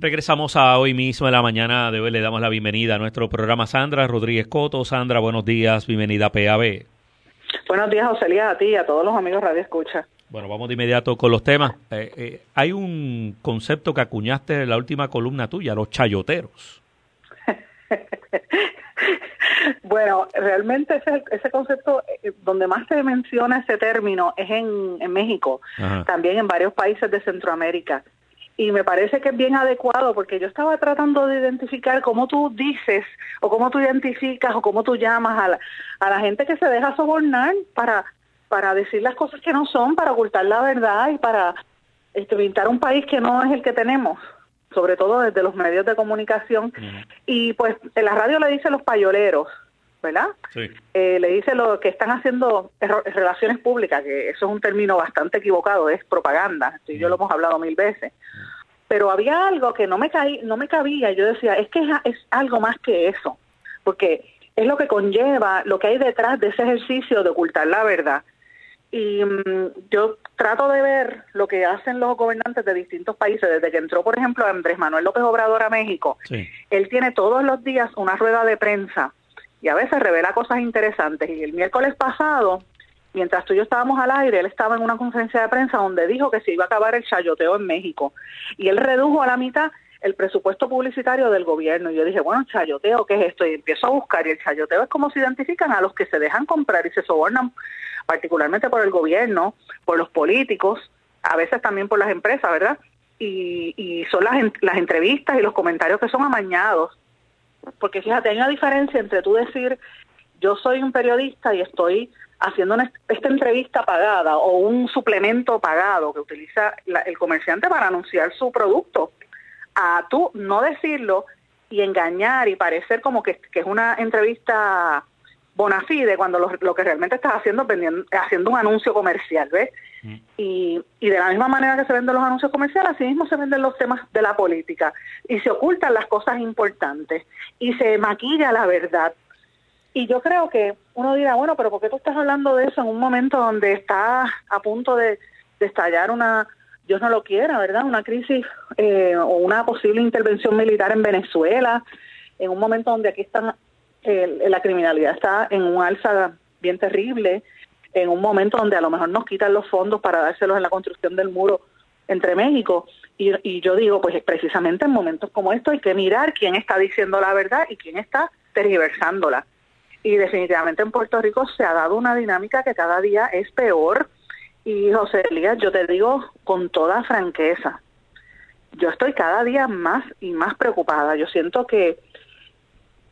Regresamos a hoy mismo en la mañana de hoy. Le damos la bienvenida a nuestro programa Sandra Rodríguez Coto. Sandra, buenos días, bienvenida a PAB. Buenos días, José a ti y a todos los amigos Radio Escucha. Bueno, vamos de inmediato con los temas. Eh, eh, hay un concepto que acuñaste en la última columna tuya, los chayoteros. bueno, realmente ese, ese concepto, eh, donde más se menciona ese término es en, en México, también en varios países de Centroamérica y me parece que es bien adecuado porque yo estaba tratando de identificar cómo tú dices o cómo tú identificas o cómo tú llamas a la, a la gente que se deja sobornar para, para decir las cosas que no son, para ocultar la verdad y para este, pintar un país que no es el que tenemos, sobre todo desde los medios de comunicación. Y pues en la radio le dice los payoleros, ¿verdad? Eh, le dice lo que están haciendo relaciones públicas, que eso es un término bastante equivocado, es propaganda, y yo lo hemos hablado mil veces. Pero había algo que no me caí, no me cabía, yo decía, es que es, algo más que eso, porque es lo que conlleva, lo que hay detrás de ese ejercicio de ocultar la verdad. Y mm, yo trato de ver lo que hacen los gobernantes de distintos países, desde que entró, por ejemplo, Andrés Manuel López Obrador a México. Él tiene todos los días una rueda de prensa y a veces revela cosas interesantes. Y el miércoles pasado, mientras tú y yo estábamos al aire, él estaba en una conferencia de prensa donde dijo que se iba a acabar el chayoteo en México. Y él redujo a la mitad el presupuesto publicitario del gobierno. Y yo dije, bueno, chayoteo, ¿qué es esto? Y empiezo a buscar. Y el chayoteo es como se identifican a los que se dejan comprar y se sobornan, particularmente por el gobierno, por los políticos, a veces también por las empresas, ¿verdad? Y, y son las, las entrevistas y los comentarios que son amañados porque fíjate, hay una diferencia entre tú decir, yo soy un periodista y estoy haciendo esta entrevista pagada o un suplemento pagado que utiliza el comerciante para anunciar su producto, a tú no decirlo y engañar y parecer como que, que es una entrevista bona fide cuando lo, que realmente estás haciendo es haciendo un anuncio comercial, ¿ves? Mm. Y, y de la misma manera que se venden los anuncios comerciales, así mismo se venden los temas de la política y se ocultan las cosas importantes y se maquilla la verdad. Y yo creo que uno dirá, bueno, pero ¿por qué tú estás hablando de eso en un momento donde está a punto de, estallar una, Dios no lo quiera, ¿verdad? Una crisis eh, o una posible intervención militar en Venezuela, en un momento donde aquí están la criminalidad está en un alza bien terrible, en un momento donde a lo mejor nos quitan los fondos para dárselos en la construcción del muro entre México. Y, y yo digo, pues precisamente en momentos como estos hay que mirar quién está diciendo la verdad y quién está tergiversándola. Y definitivamente en Puerto Rico se ha dado una dinámica que cada día es peor. Y José Elías, yo te digo con toda franqueza, yo estoy cada día más y más preocupada. Yo siento que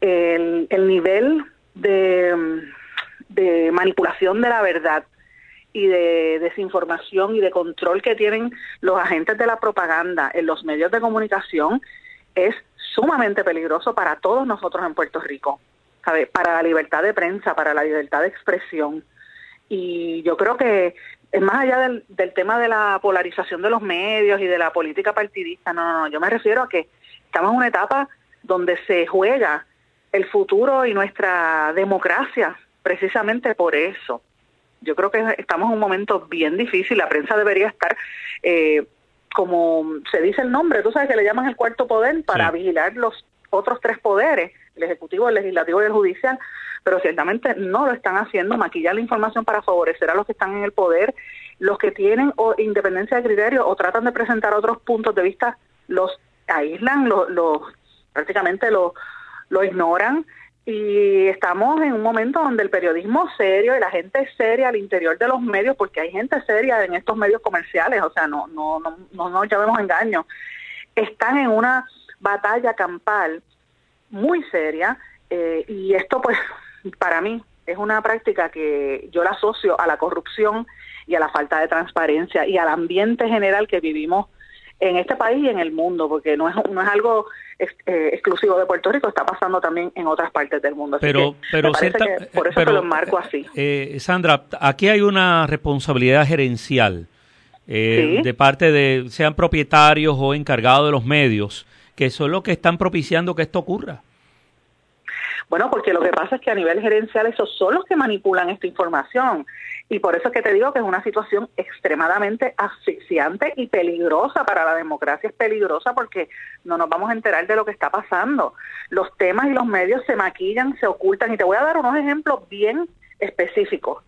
el, el nivel de, manipulación de la verdad y de desinformación y de control que tienen los agentes de la propaganda en los medios de comunicación es sumamente peligroso para todos nosotros en Puerto Rico, para la libertad de prensa, para la libertad de expresión. Y yo creo que es más allá del, del tema de la polarización de los medios y de la política partidista, no, no, no, yo me refiero a que estamos en una etapa donde se juega el futuro y nuestra democracia, precisamente por eso. Yo creo que estamos en un momento bien difícil, la prensa debería estar, eh, como se dice el nombre, tú sabes que le llaman el cuarto poder para vigilar los otros tres poderes, el ejecutivo, el legislativo y el judicial, pero ciertamente no lo están haciendo, maquillar la información para favorecer a los que están en el poder, los que tienen o independencia de criterio o tratan de presentar otros puntos de vista, los aíslan, los, los prácticamente los lo ignoran. Y estamos en un momento donde el periodismo serio y la gente seria al interior de los medios, porque hay gente seria en estos medios comerciales, o sea, no no no no nos llamemos engaño, están en una batalla campal muy seria eh, y esto pues para mí es una práctica que yo la asocio a la corrupción y a la falta de transparencia y al ambiente general que vivimos en este país y en el mundo, porque no es, no es algo eh, exclusivo de Puerto Rico, está pasando también en otras partes del mundo. pero, pero por eso lo enmarco así. Eh, Sandra, aquí hay una responsabilidad gerencial eh, de parte de, sean propietarios o encargados de los medios, que son los que están propiciando que esto ocurra. Bueno, porque lo que pasa es que a nivel gerencial esos son los que manipulan esta información. Y por eso es que te digo que es una situación extremadamente asfixiante y peligrosa para la democracia. Es peligrosa porque no nos vamos a enterar de lo que está pasando. Los temas y los medios se maquillan, se ocultan. Y te voy a dar unos ejemplos bien específicos.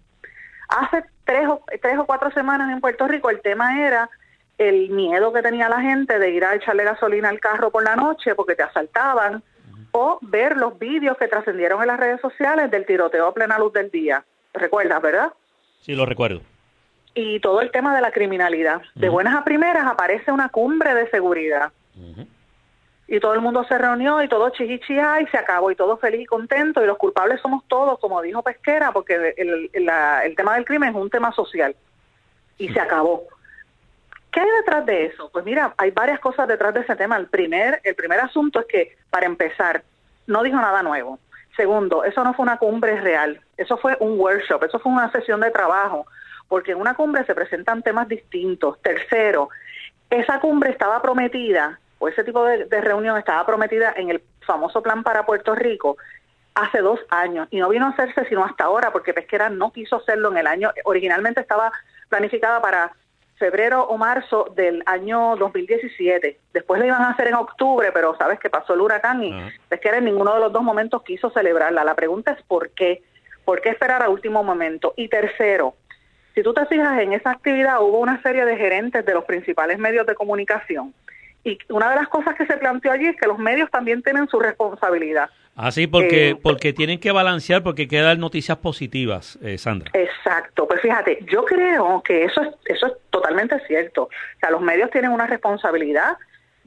Hace tres o, tres o cuatro semanas en Puerto Rico el tema era el miedo que tenía la gente de ir a echarle gasolina al carro por la noche porque te asaltaban o ver los vídeos que trascendieron en las redes sociales del tiroteo a plena luz del día. ¿Recuerdas, verdad? Sí, lo recuerdo. Y todo el tema de la criminalidad. De buenas a primeras aparece una cumbre de seguridad. Y todo el mundo se reunió y todo chichichía y se acabó y todo feliz y contento y los culpables somos todos, como dijo Pesquera, porque el, el tema del crimen es un tema social. Y se acabó. ¿Qué hay detrás de eso? Pues mira, hay varias cosas detrás de ese tema. El primer, el primer asunto es que, para empezar, no dijo nada nuevo. Segundo, eso no fue una cumbre real, eso fue un workshop, eso fue una sesión de trabajo, porque en una cumbre se presentan temas distintos. Tercero, esa cumbre estaba prometida, o ese tipo de, de reunión estaba prometida en el famoso plan para Puerto Rico hace dos años y no vino a hacerse sino hasta ahora porque Pesquera no quiso hacerlo en el año, originalmente estaba planificada para febrero o marzo del año 2017. Después lo iban a hacer en octubre, pero sabes que pasó el huracán y es que en ninguno de los dos momentos quiso celebrarla. La pregunta es por qué. ¿Por qué esperar a último momento? Y tercero, si tú te fijas en esa actividad hubo una serie de gerentes de los principales medios de comunicación. Y una de las cosas que se planteó allí es que los medios también tienen su responsabilidad. Ah, sí, porque, eh, porque tienen que balancear, porque quedan noticias positivas, eh, Sandra. Exacto, pues fíjate, yo creo que eso es, eso es totalmente cierto. O sea, los medios tienen una responsabilidad,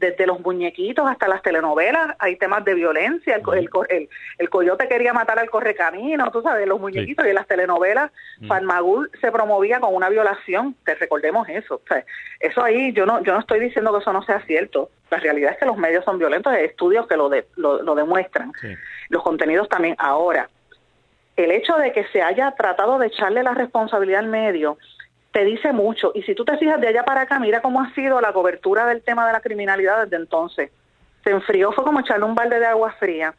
desde los muñequitos hasta las telenovelas, hay temas de violencia, el, el, el, coyote quería matar al correcamino, tú sabes, los muñequitos y en las telenovelas, mm. Farmagul se promovía con una violación, te recordemos eso. O sea, eso ahí, yo no, yo no estoy diciendo que eso no sea cierto, la realidad es que los medios son violentos, hay estudios que lo, lo, demuestran, los contenidos también. Ahora, el hecho de que se haya tratado de echarle la responsabilidad al medio, te dice mucho. Y si tú te fijas de allá para acá, mira cómo ha sido la cobertura del tema de la criminalidad desde entonces. Se enfrió, fue como echarle un balde de agua fría.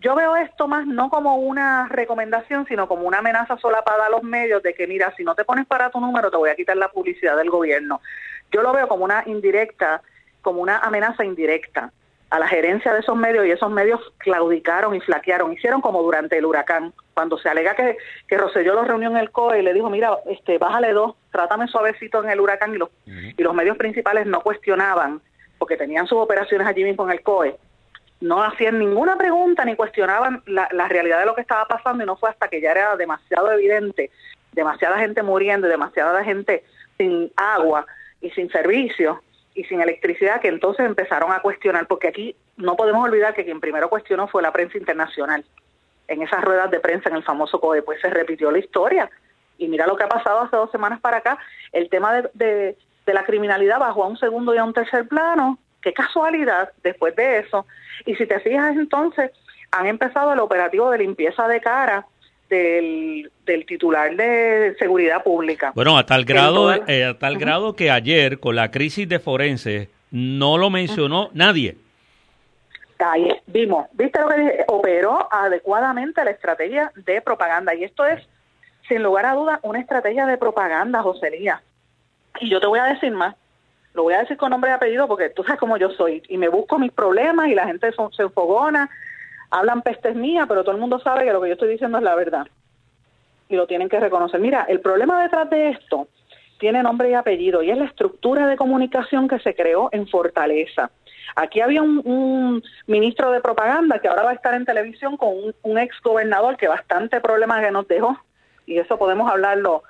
Yo veo esto más no como una recomendación, sino como una amenaza solapada a los medios de que, mira, si no te pones para tu número, te voy a quitar la publicidad del gobierno. Yo lo veo como una indirecta, como una amenaza indirecta a la gerencia de esos medios y esos medios claudicaron y flaquearon, hicieron como durante el huracán, cuando se alega que, que Rosselló lo reunió en el COE y le dijo, mira, este, bájale dos, trátame suavecito en el huracán y los, y los medios principales no cuestionaban, porque tenían sus operaciones allí mismo en el COE, no hacían ninguna pregunta ni cuestionaban la, la realidad de lo que estaba pasando y no fue hasta que ya era demasiado evidente, demasiada gente muriendo, demasiada gente sin agua y sin servicios, y sin electricidad que entonces empezaron a cuestionar, porque aquí no podemos olvidar que quien primero cuestionó fue la prensa internacional. En esas ruedas de prensa en el famoso COE, pues se repitió la historia. Y mira lo que ha pasado hace dos semanas para acá, el tema de, de, de la criminalidad bajó a un segundo y a un tercer plano. Qué casualidad después de eso. Y si te fijas entonces, han empezado el operativo de limpieza de cara del, del titular de seguridad pública. Bueno, a tal grado, eh, a tal grado que ayer con la crisis de forense no lo mencionó nadie. Ahí vimos, viste lo que operó adecuadamente la estrategia de propaganda y esto es sin lugar a dudas una estrategia de propaganda, Joselía. Y yo te voy a decir más, lo voy a decir con nombre y apellido porque tú sabes cómo yo soy y me busco mis problemas y la gente se enfogona hablan pestes mías, pero todo el mundo sabe que lo que yo estoy diciendo es la verdad. Y lo tienen que reconocer. Mira, el problema detrás de esto tiene nombre y apellido y es la estructura de comunicación que se creó en Fortaleza. Aquí había un, ministro de propaganda que ahora va a estar en televisión con un, ex gobernador que bastante problemas que nos dejó y eso podemos hablarlo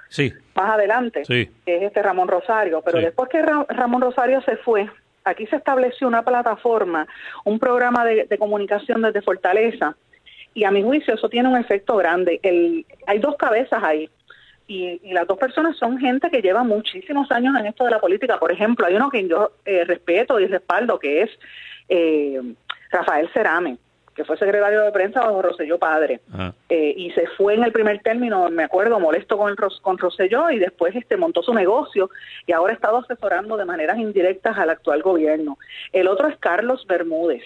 más adelante, que es este Ramón Rosario. Pero después que Ramón Rosario se fue, aquí se estableció una plataforma, un programa de, comunicación desde Fortaleza, y a mi juicio eso tiene un efecto grande. El, hay dos cabezas ahí. Y, las dos personas son gente que lleva muchísimos años en esto de la política. Por ejemplo, hay uno que yo eh, respeto y respaldo, que es eh, Rafael Cerame que fue secretario de prensa bajo Roselló padre. Eh, y se fue en el primer término, me acuerdo, molesto con, el, con Roselló y después este montó su negocio y ahora ha estado asesorando de maneras indirectas al actual gobierno. El otro es Carlos Bermúdez.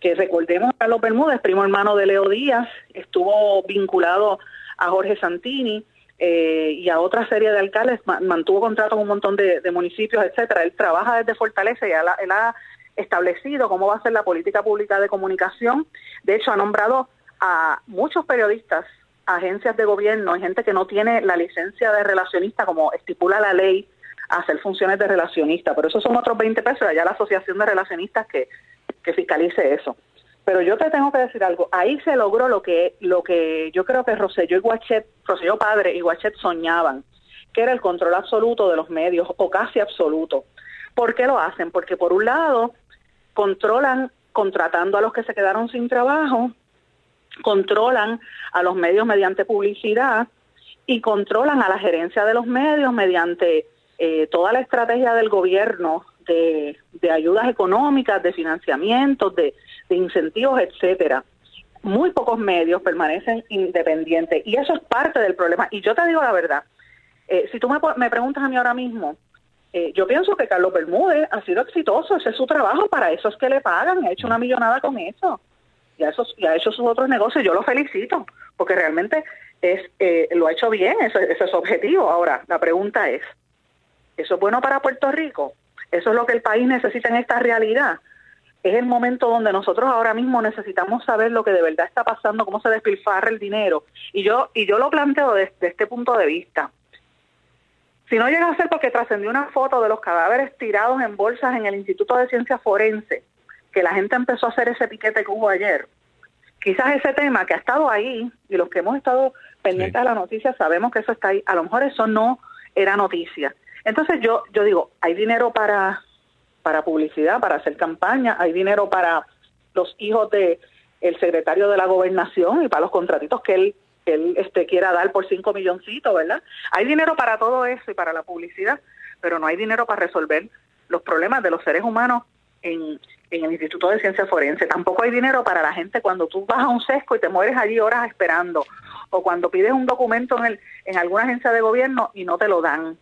que recordemos a Carlos Bermúdez, primo hermano de Leo Díaz, estuvo vinculado a Jorge Santini eh, y a otra serie de alcaldes, mantuvo contrato con un montón de, municipios, etcétera. Él trabaja desde Fortaleza y él ha establecido cómo va a ser la política pública de comunicación. De hecho, ha nombrado a muchos periodistas, agencias de gobierno y gente que no tiene la licencia de relacionista como estipula la ley a hacer funciones de relacionista. Pero eso son otros 20 pesos, allá la Asociación de Relacionistas que, que fiscalice eso. Pero yo te tengo que decir algo, ahí se logró lo que, lo que yo creo que Rosselló y Guachet, Rosselló padre y Guachet soñaban, que era el control absoluto de los medios, o casi absoluto. ¿Por qué lo hacen? Porque por un lado controlan contratando a los que se quedaron sin trabajo, controlan a los medios mediante publicidad y controlan a la gerencia de los medios mediante eh, toda la estrategia del gobierno de, ayudas económicas, de financiamientos, de, incentivos, etcétera. Muy pocos medios permanecen independientes y eso es parte del problema. Y yo te digo la verdad, eh, si tú me, me preguntas a mí ahora mismo, eh, yo pienso que Carlos Bermúdez ha sido exitoso, ese es su trabajo, para eso es que le pagan, ha hecho una millonada con eso, y ha, ha hecho sus otros negocios, yo lo felicito, porque realmente es eh, lo ha hecho bien, ese, ese es su objetivo. Ahora, la pregunta es, ¿eso es bueno para Puerto Rico? ¿Eso es lo que el país necesita en esta realidad? Es el momento donde nosotros ahora mismo necesitamos saber lo que de verdad está pasando, cómo se despilfarra el dinero. Y yo, y yo lo planteo desde este punto de vista. Si no llega a ser porque trascendió una foto de los cadáveres tirados en bolsas en el Instituto de Ciencia Forense, que la gente empezó a hacer ese piquete que hubo ayer, quizás ese tema que ha estado ahí y los que hemos estado pendientes de la noticia sabemos que eso está ahí, a lo mejor eso no era noticia. Entonces yo yo digo, hay dinero para para publicidad, para hacer campaña, hay dinero para los hijos de el secretario de la gobernación y para los contratitos que él que él este, quiera dar por cinco milloncitos, ¿verdad? Hay dinero para todo eso y para la publicidad, pero no hay dinero para resolver los problemas de los seres humanos en, en el Instituto de Ciencia Forense. Tampoco hay dinero para la gente cuando tú vas a un sesco y te mueres allí horas esperando, o cuando pides un documento en, el, en alguna agencia de gobierno y no te lo dan.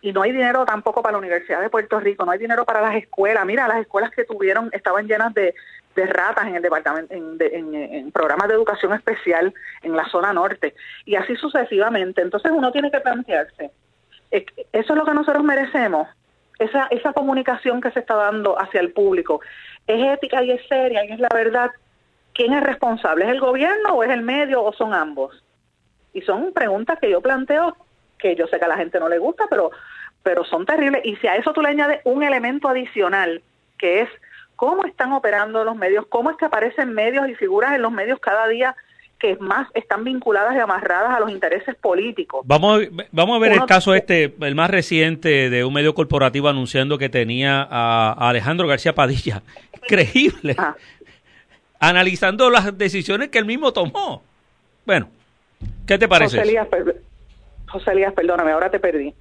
Y no hay dinero tampoco para la Universidad de Puerto Rico, no hay dinero para las escuelas. Mira, las escuelas que tuvieron estaban llenas de, de ratas en el departamento, en, programas de educación especial en la zona norte y así sucesivamente. Entonces uno tiene que plantearse, ¿eso es lo que nosotros merecemos? Esa, esa comunicación que se está dando hacia el público, ¿es ética y es seria y es la verdad? ¿Quién es responsable? ¿Es el gobierno o es el medio o son ambos? Y son preguntas que yo planteo que yo sé que a la gente no le gusta, pero, pero son terribles. Y si a eso tú le añades un elemento adicional, que es cómo están operando los medios, cómo es que aparecen medios y figuras en los medios cada día que más están vinculadas y amarradas a los intereses políticos. Vamos, vamos a ver el caso este, el más reciente de un medio corporativo anunciando que tenía a, Alejandro García Padilla. Increíble. Ah. Analizando las decisiones que él mismo tomó. Bueno, ¿qué te parece? José Elías, José Elías perdóname, ahora te perdí.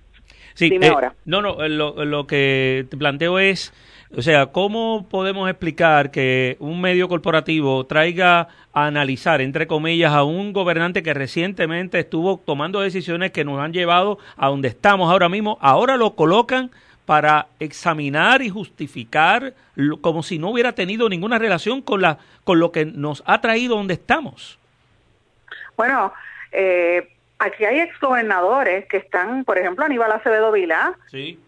Sí, Dime eh, ahora. No, no, lo, lo que te planteo es o sea, ¿cómo podemos explicar que un medio corporativo traiga a analizar, entre comillas, a un gobernante que recientemente estuvo tomando decisiones que nos han llevado a donde estamos ahora mismo? Ahora lo colocan para examinar y justificar como si no hubiera tenido ninguna relación con, la, con lo que nos ha traído donde estamos. Bueno, eh, aquí hay exgobernadores que están, por ejemplo, Aníbal Acevedo Vilá. Sí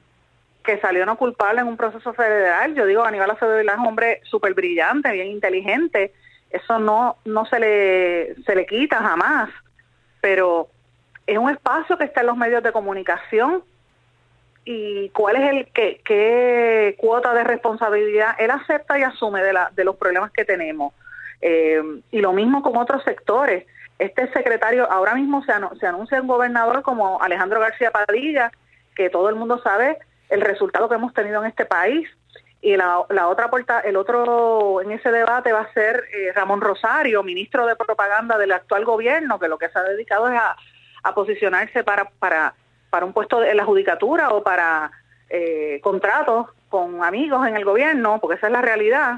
que salió no culpable en un proceso federal. Yo digo, Aníbal Acevedo es un hombre súper brillante, bien inteligente. Eso no, no se, le, se le quita jamás. Pero es un espacio que está en los medios de comunicación y cuál es el qué, qué cuota de responsabilidad él acepta y asume de, la, de los problemas que tenemos. Eh, y lo mismo con otros sectores. Este secretario, ahora mismo se, se anuncia un gobernador como Alejandro García Padilla, que todo el mundo sabe el resultado que hemos tenido en este país. Y la, la otra puerta, el otro en ese debate va a ser eh, Ramón Rosario, ministro de propaganda del actual gobierno, que lo que se ha dedicado es a, posicionarse para, para, para un puesto en la judicatura o para eh, contratos con amigos en el gobierno, porque esa es la realidad.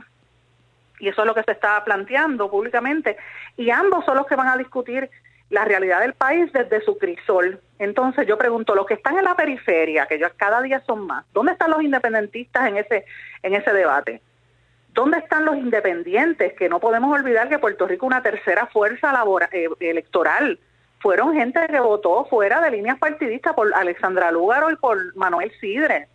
Y eso es lo que se está planteando públicamente. Y ambos son los que van a discutir la realidad del país desde su crisol. Entonces yo pregunto, los que están en la periferia, que ya cada día son más, ¿dónde están los independentistas en ese, en ese debate? ¿Dónde están los independientes? Que no podemos olvidar que Puerto Rico una tercera fuerza eh, electoral. Fueron gente que votó fuera de líneas partidistas por Alexandra Lúgaro y por Manuel Sidre.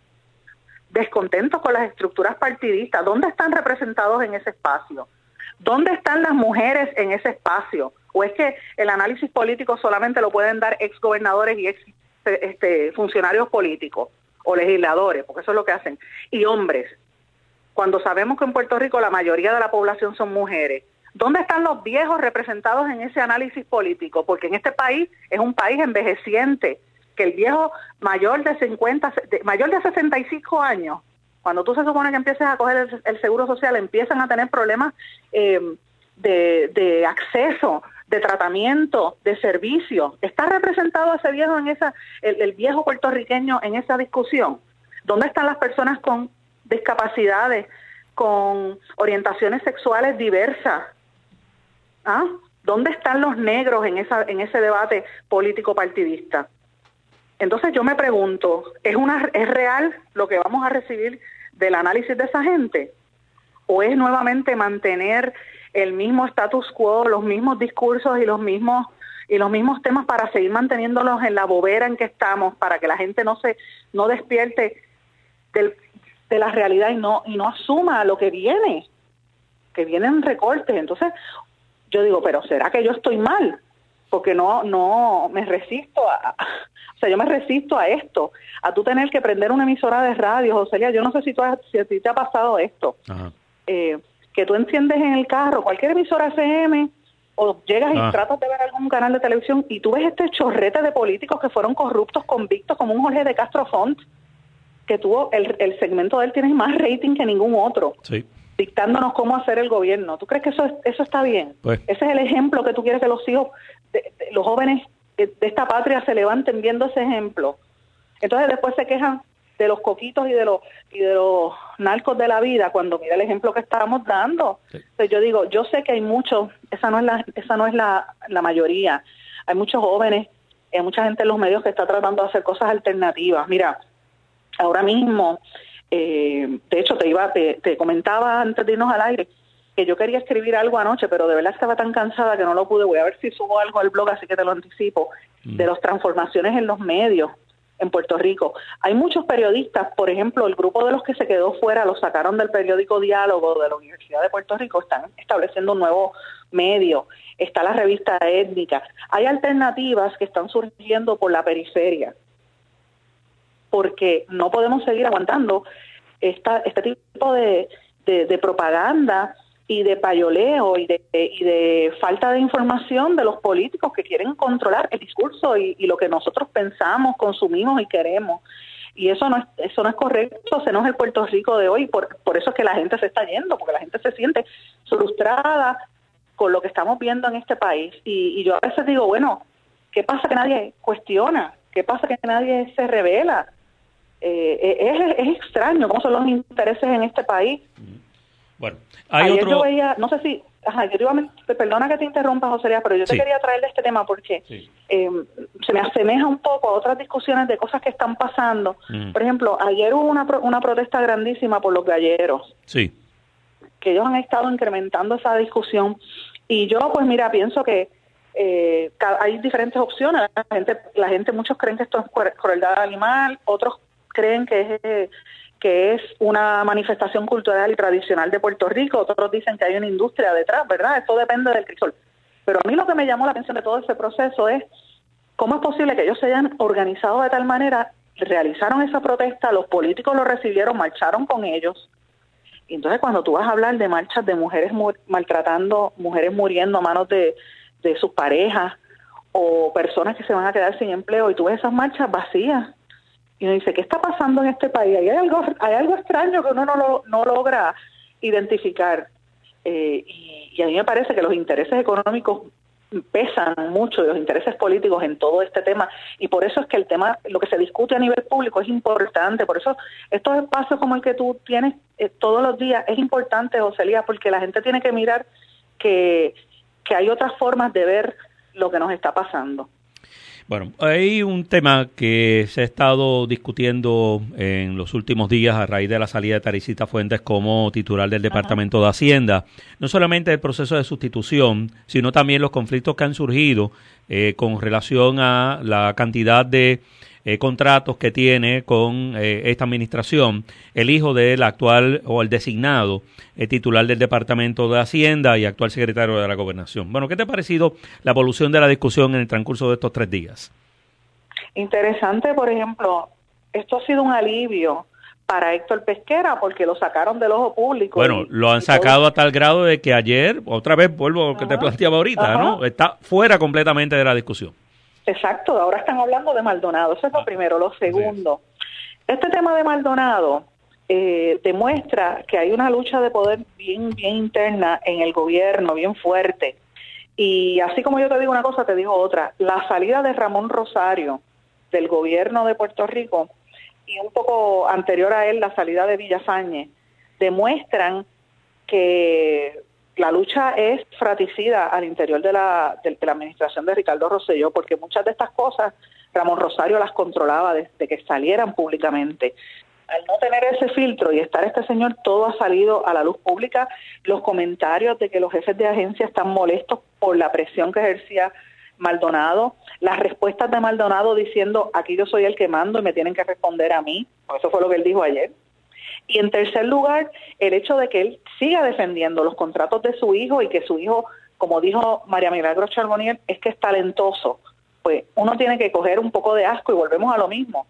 Descontentos con las estructuras partidistas. ¿Dónde están representados en ese espacio? ¿Dónde están las mujeres en ese espacio? ¿O es que el análisis político solamente lo pueden dar exgobernadores y ex este, funcionarios políticos o legisladores, porque eso es lo que hacen, y hombres? cuando sabemos que en Puerto Rico la mayoría de la población son mujeres. ¿Dónde están los viejos representados en ese análisis político? Porque en este país es un país envejeciente, que el viejo mayor de 50, mayor de 65 años, cuando tú se supone que empieces a coger el, seguro social, empiezan a tener problemas eh, de, acceso, de tratamiento, de servicio. ¿Está representado ese viejo en esa, el viejo puertorriqueño en esa discusión? ¿Dónde están las personas con discapacidades, con orientaciones sexuales diversas. ¿Ah? ¿Dónde están los negros en, esa, en ese debate político partidista? Entonces yo me pregunto, ¿es, una, ¿es real lo que vamos a recibir del análisis de esa gente? ¿O es nuevamente mantener el mismo status quo, los mismos discursos y los mismos y los mismos temas para seguir manteniéndolos en la bobera en que estamos, para que la gente no se no despierte del, de la realidad y no, y no asuma lo que viene, que vienen recortes. Entonces, yo digo, pero ¿será que yo estoy mal? Porque no, no me resisto a, o sea, yo me resisto a esto, a tú tener que prender una emisora de radio, José yo no sé si, tú si a ti te ha pasado esto, eh, que tú enciendes en el carro cualquier emisora FM o llegas y ah. tratas de ver algún canal de televisión y tú ves este chorrete de políticos que fueron corruptos, convictos, como un Jorge de Castro Font, que tuvo, el, el segmento de él tiene más rating que ningún otro. Dictándonos cómo hacer el gobierno. ¿Tú crees que eso, eso está bien? Pues. Ese es el ejemplo que tú quieres que los hijos, de, los jóvenes de, esta patria se levanten viendo ese ejemplo. Entonces después se quejan de los coquitos y de los y de los narcos de la vida cuando mira el ejemplo que estábamos dando. Entonces yo digo, yo sé que hay muchos, esa no es la esa no es la, la mayoría. Hay muchos jóvenes, hay mucha gente en los medios que está tratando de hacer cosas alternativas. Mira, ahora mismo, eh, de hecho te iba, te, comentaba antes de irnos al aire que yo quería escribir algo anoche, pero de verdad estaba tan cansada que no lo pude. Voy a ver si subo algo al blog, así que te lo anticipo, mm. de las transformaciones en los medios en Puerto Rico. Hay muchos periodistas, por ejemplo, el grupo de los que se quedó fuera lo sacaron del periódico Diálogo de la Universidad de Puerto Rico, están estableciendo un nuevo medio, está la revista étnica. Hay alternativas que están surgiendo por la periferia porque no podemos seguir aguantando esta, este tipo de, de, propaganda y de payoleo y de, y de falta de información de los políticos que quieren controlar el discurso y, lo que nosotros pensamos, consumimos y queremos. Y eso no es, eso no es correcto, ese no es el Puerto Rico de hoy, por, por eso es que la gente se está yendo, porque la gente se siente frustrada con lo que estamos viendo en este país. Y, yo a veces digo, bueno, ¿qué pasa que nadie cuestiona? ¿Qué pasa que nadie se revela? Eh, es, es, extraño cómo son los intereses en este país. Bueno, hay Ayer yo veía, no sé si, ajá, yo iba, perdona que te interrumpa, José pero yo te quería traer de este tema porque em, se me asemeja un poco a otras discusiones de cosas que están pasando. Por ejemplo, ayer hubo una, una protesta grandísima por los galleros. Sí. Que ellos han estado incrementando esa discusión. Y yo, pues mira, pienso que eh, hay diferentes opciones. La gente, la gente, muchos creen que esto es crueldad animal, otros creen que es, que es una manifestación cultural y tradicional de Puerto Rico, otros dicen que hay una industria detrás, ¿verdad? Esto depende del crisol. Pero a mí lo que me llamó la atención de todo ese proceso es cómo es posible que ellos se hayan organizado de tal manera, realizaron esa protesta, los políticos lo recibieron, marcharon con ellos. Y entonces cuando tú vas a hablar de marchas de mujeres maltratando, mujeres muriendo a manos de, de sus parejas o personas que se van a quedar sin empleo y tú ves esas marchas vacías, y uno dice, ¿qué está pasando en este país? Hay algo, hay algo extraño que uno no, lo, no logra identificar. Eh, y, a mí me parece que los intereses económicos pesan mucho y los intereses políticos en todo este tema y por eso es que el tema, lo que se discute a nivel público es importante, por eso estos espacios como el que tú tienes eh, todos los días es importante, José Lía, porque la gente tiene que mirar que, que hay otras formas de ver lo que nos está pasando. Bueno, hay un tema que se ha estado discutiendo en los últimos días a raíz de la salida de Tarisita Fuentes como titular del Departamento de Hacienda. No solamente el proceso de sustitución, sino también los conflictos que han surgido eh, con relación a la cantidad de eh, contratos que tiene con eh, esta administración el hijo del actual o el designado eh, titular del Departamento de Hacienda y actual secretario de la Gobernación. Bueno, ¿qué te ha parecido la evolución de la discusión en el transcurso de estos tres días? Interesante, por ejemplo, esto ha sido un alivio para Héctor Pesquera porque lo sacaron del ojo público. Bueno, lo han sacado a tal grado de que ayer, otra vez vuelvo a lo que te planteaba ahorita, ¿no? Está fuera completamente de la discusión. Exacto, ahora están hablando de Maldonado, eso es lo ah, primero. Lo segundo, este tema de Maldonado eh, demuestra que hay una lucha de poder bien, bien interna en el gobierno, bien fuerte. Y así como yo te digo una cosa, te digo otra. La salida de Ramón Rosario del gobierno de Puerto Rico y un poco anterior a él la salida de Villafañe demuestran que la lucha es fraticida al interior de la, de, la administración de Ricardo Rosselló, porque muchas de estas cosas Ramón Rosario las controlaba desde que salieran públicamente. Al no tener ese filtro y estar este señor, todo ha salido a la luz pública. Los comentarios de que los jefes de agencia están molestos por la presión que ejercía Maldonado, las respuestas de Maldonado diciendo aquí yo soy el que mando y me tienen que responder a mí, eso fue lo que él dijo ayer. Y en tercer lugar, el hecho de que él siga defendiendo los contratos de su hijo y que su hijo, como dijo María Milagro Charbonier, es que es talentoso. Pues uno tiene que coger un poco de asco y volvemos a lo mismo.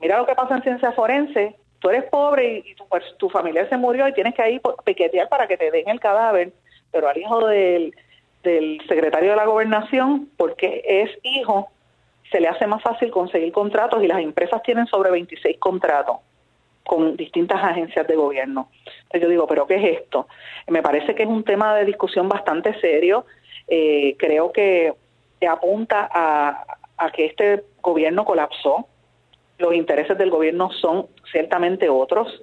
Mira lo que pasa en ciencia forense. Tú eres pobre y, tu, pues, tu familiar se murió y tienes que ir piquetear para que te den el cadáver, pero al hijo del, del secretario de la gobernación, porque es hijo, se le hace más fácil conseguir contratos y las empresas tienen sobre 26 contratos con distintas agencias de gobierno. Entonces yo digo, ¿pero qué es esto? Me parece que es un tema de discusión bastante serio. Eh, creo que apunta a, a que este gobierno colapsó. Los intereses del gobierno son ciertamente otros.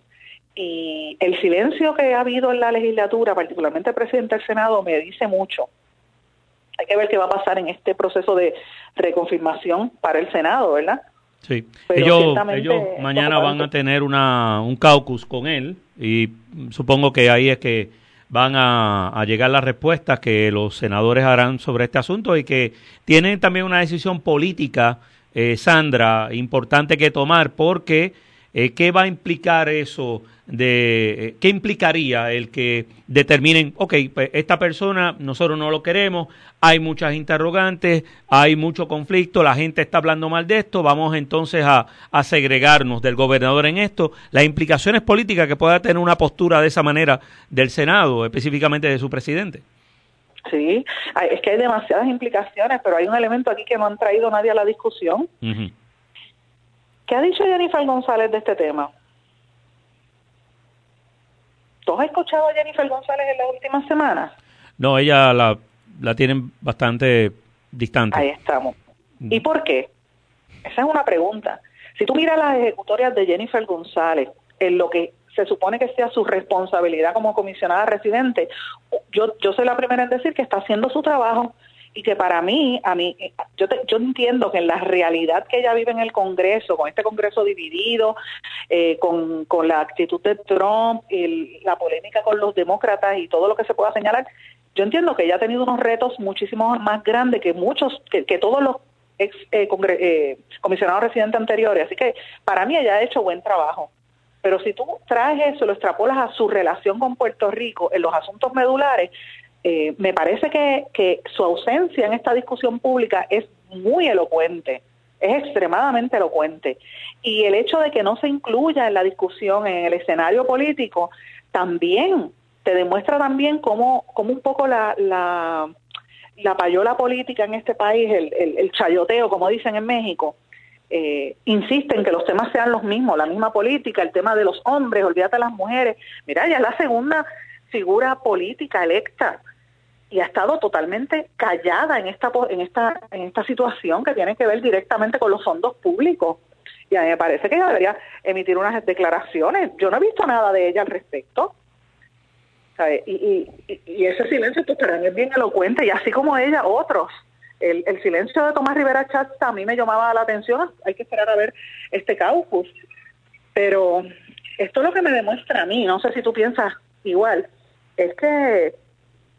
Y el silencio que ha habido en la legislatura, particularmente el presidente del Senado, me dice mucho. Hay que ver qué va a pasar en este proceso de reconfirmación para el Senado, ¿verdad? Sí, ellos, mañana van a tener una, un caucus con él y supongo que ahí es que van a, llegar las respuestas que los senadores harán sobre este asunto y que tienen también una decisión política, eh, Sandra, importante que tomar porque eh, ¿qué va a implicar eso de eh, qué implicaría el que determinen, ok, pues esta persona nosotros no lo queremos, hay muchas interrogantes, hay mucho conflicto, la gente está hablando mal de esto, vamos entonces a, a segregarnos del gobernador en esto, las implicaciones políticas que pueda tener una postura de esa manera del Senado, específicamente de su presidente. Sí, es que hay demasiadas implicaciones, pero hay un elemento aquí que no han traído nadie a la discusión. ¿Qué ha dicho Jennifer González de este tema? ¿Tú has escuchado a Jennifer González en las últimas semanas? No, ella la, la tienen bastante distante. Ahí estamos. ¿Y por qué? Esa es una pregunta. Si tú miras las ejecutorias de Jennifer González, en lo que se supone que sea su responsabilidad como comisionada residente, yo, yo soy la primera en decir que está haciendo su trabajo y que para mí, a mí, yo, yo entiendo que en la realidad que ella vive en el Congreso, con este Congreso dividido, eh, con, con la actitud de Trump, y la polémica con los demócratas y todo lo que se pueda señalar, yo entiendo que ella ha tenido unos retos muchísimo más grandes que muchos, que, todos los ex eh, eh, comisionados residentes anteriores. Así que para mí ella ha hecho buen trabajo. Pero si tú traes eso, lo extrapolas a su relación con Puerto Rico en los asuntos medulares, eh, me parece que, que su ausencia en esta discusión pública es muy elocuente, es extremadamente elocuente. Y el hecho de que no se incluya en la discusión, en el escenario político, también te demuestra también cómo, cómo un poco la, la, la payola política en este país, el, el, chayoteo, como dicen en México, eh, insiste en que los temas sean los mismos, la misma política, el tema de los hombres, olvídate de las mujeres. Mira, ya es la segunda figura política electa y ha estado totalmente callada en esta en esta en esta situación que tiene que ver directamente con los fondos públicos. Y a mí me parece que debería emitir unas declaraciones. Yo no he visto nada de ella al respecto. Y, y, ese silencio pues, es bien elocuente y así como ella otros. El, el silencio de Tomás Rivera Chatz a mí me llamaba la atención, hay que esperar a ver este caucus, pero esto es lo que me demuestra a mí, no sé si tú piensas igual, es que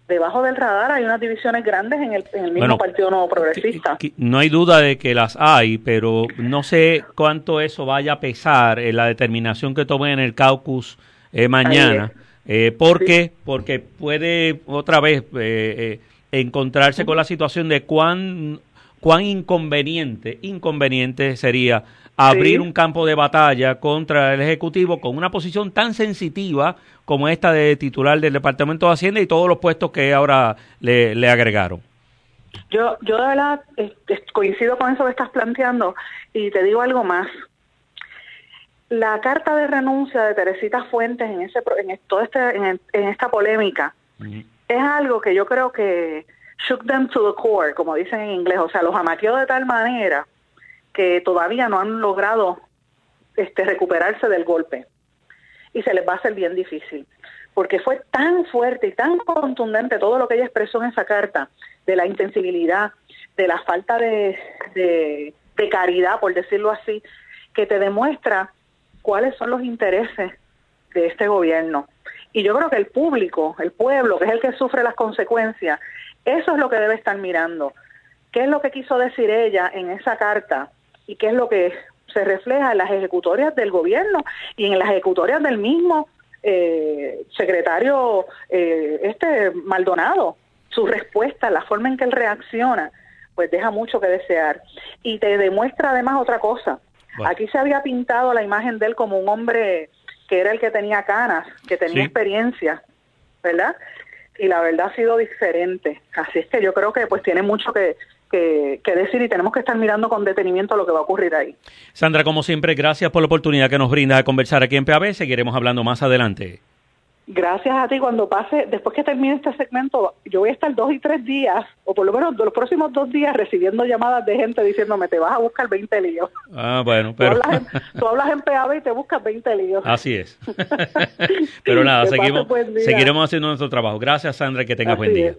debajo del radar hay unas divisiones grandes en el, mismo Partido Nuevo Progresista. No hay duda de que las hay, pero no sé cuánto eso vaya a pesar en la determinación que tomen en el caucus eh, mañana. Eh, ¿Por qué? Porque puede otra vez eh, eh, encontrarse con la situación de cuán, cuán inconveniente, inconveniente sería abrir un campo de batalla contra el Ejecutivo con una posición tan sensitiva como esta de titular del Departamento de Hacienda y todos los puestos que ahora le, le agregaron. Yo, yo de verdad coincido con eso que estás planteando y te digo algo más. La carta de renuncia de Teresita Fuentes en ese en todo este en, esta polémica es algo que yo creo que shook them to the core, como dicen en inglés, o sea, los amaqueó de tal manera que todavía no han logrado este, recuperarse del golpe. Y se les va a hacer bien difícil, porque fue tan fuerte y tan contundente todo lo que ella expresó en esa carta, de la insensibilidad, de la falta de, de, de caridad, por decirlo así, que te demuestra cuáles son los intereses de este gobierno. Y yo creo que el público, el pueblo, que es el que sufre las consecuencias, eso es lo que debe estar mirando. ¿Qué es lo que quiso decir ella en esa carta? Y qué es lo que se refleja en las ejecutorias del gobierno y en las ejecutorias del mismo eh, secretario eh, este Maldonado. Su respuesta, la forma en que él reacciona, pues deja mucho que desear. Y te demuestra además otra cosa. Aquí se había pintado la imagen de él como un hombre que era el que tenía canas, que tenía experiencia, ¿verdad? Y la verdad ha sido diferente. Así es que yo creo que pues tiene mucho que, que, decir y tenemos que estar mirando con detenimiento lo que va a ocurrir ahí. Sandra, como siempre, gracias por la oportunidad que nos brinda de conversar aquí en PAB. Seguiremos hablando más adelante. Gracias a ti. Cuando pase, después que termine este segmento, yo voy a estar dos y tres días, o por lo menos los próximos dos días, recibiendo llamadas de gente diciéndome, te vas a buscar 20 líos. Ah, bueno, pero... Tú hablas en, PAB y te buscas 20 líos. Así es. pero nada, seguimos, seguiremos haciendo nuestro trabajo. Gracias, Sandra, que tengas buen día.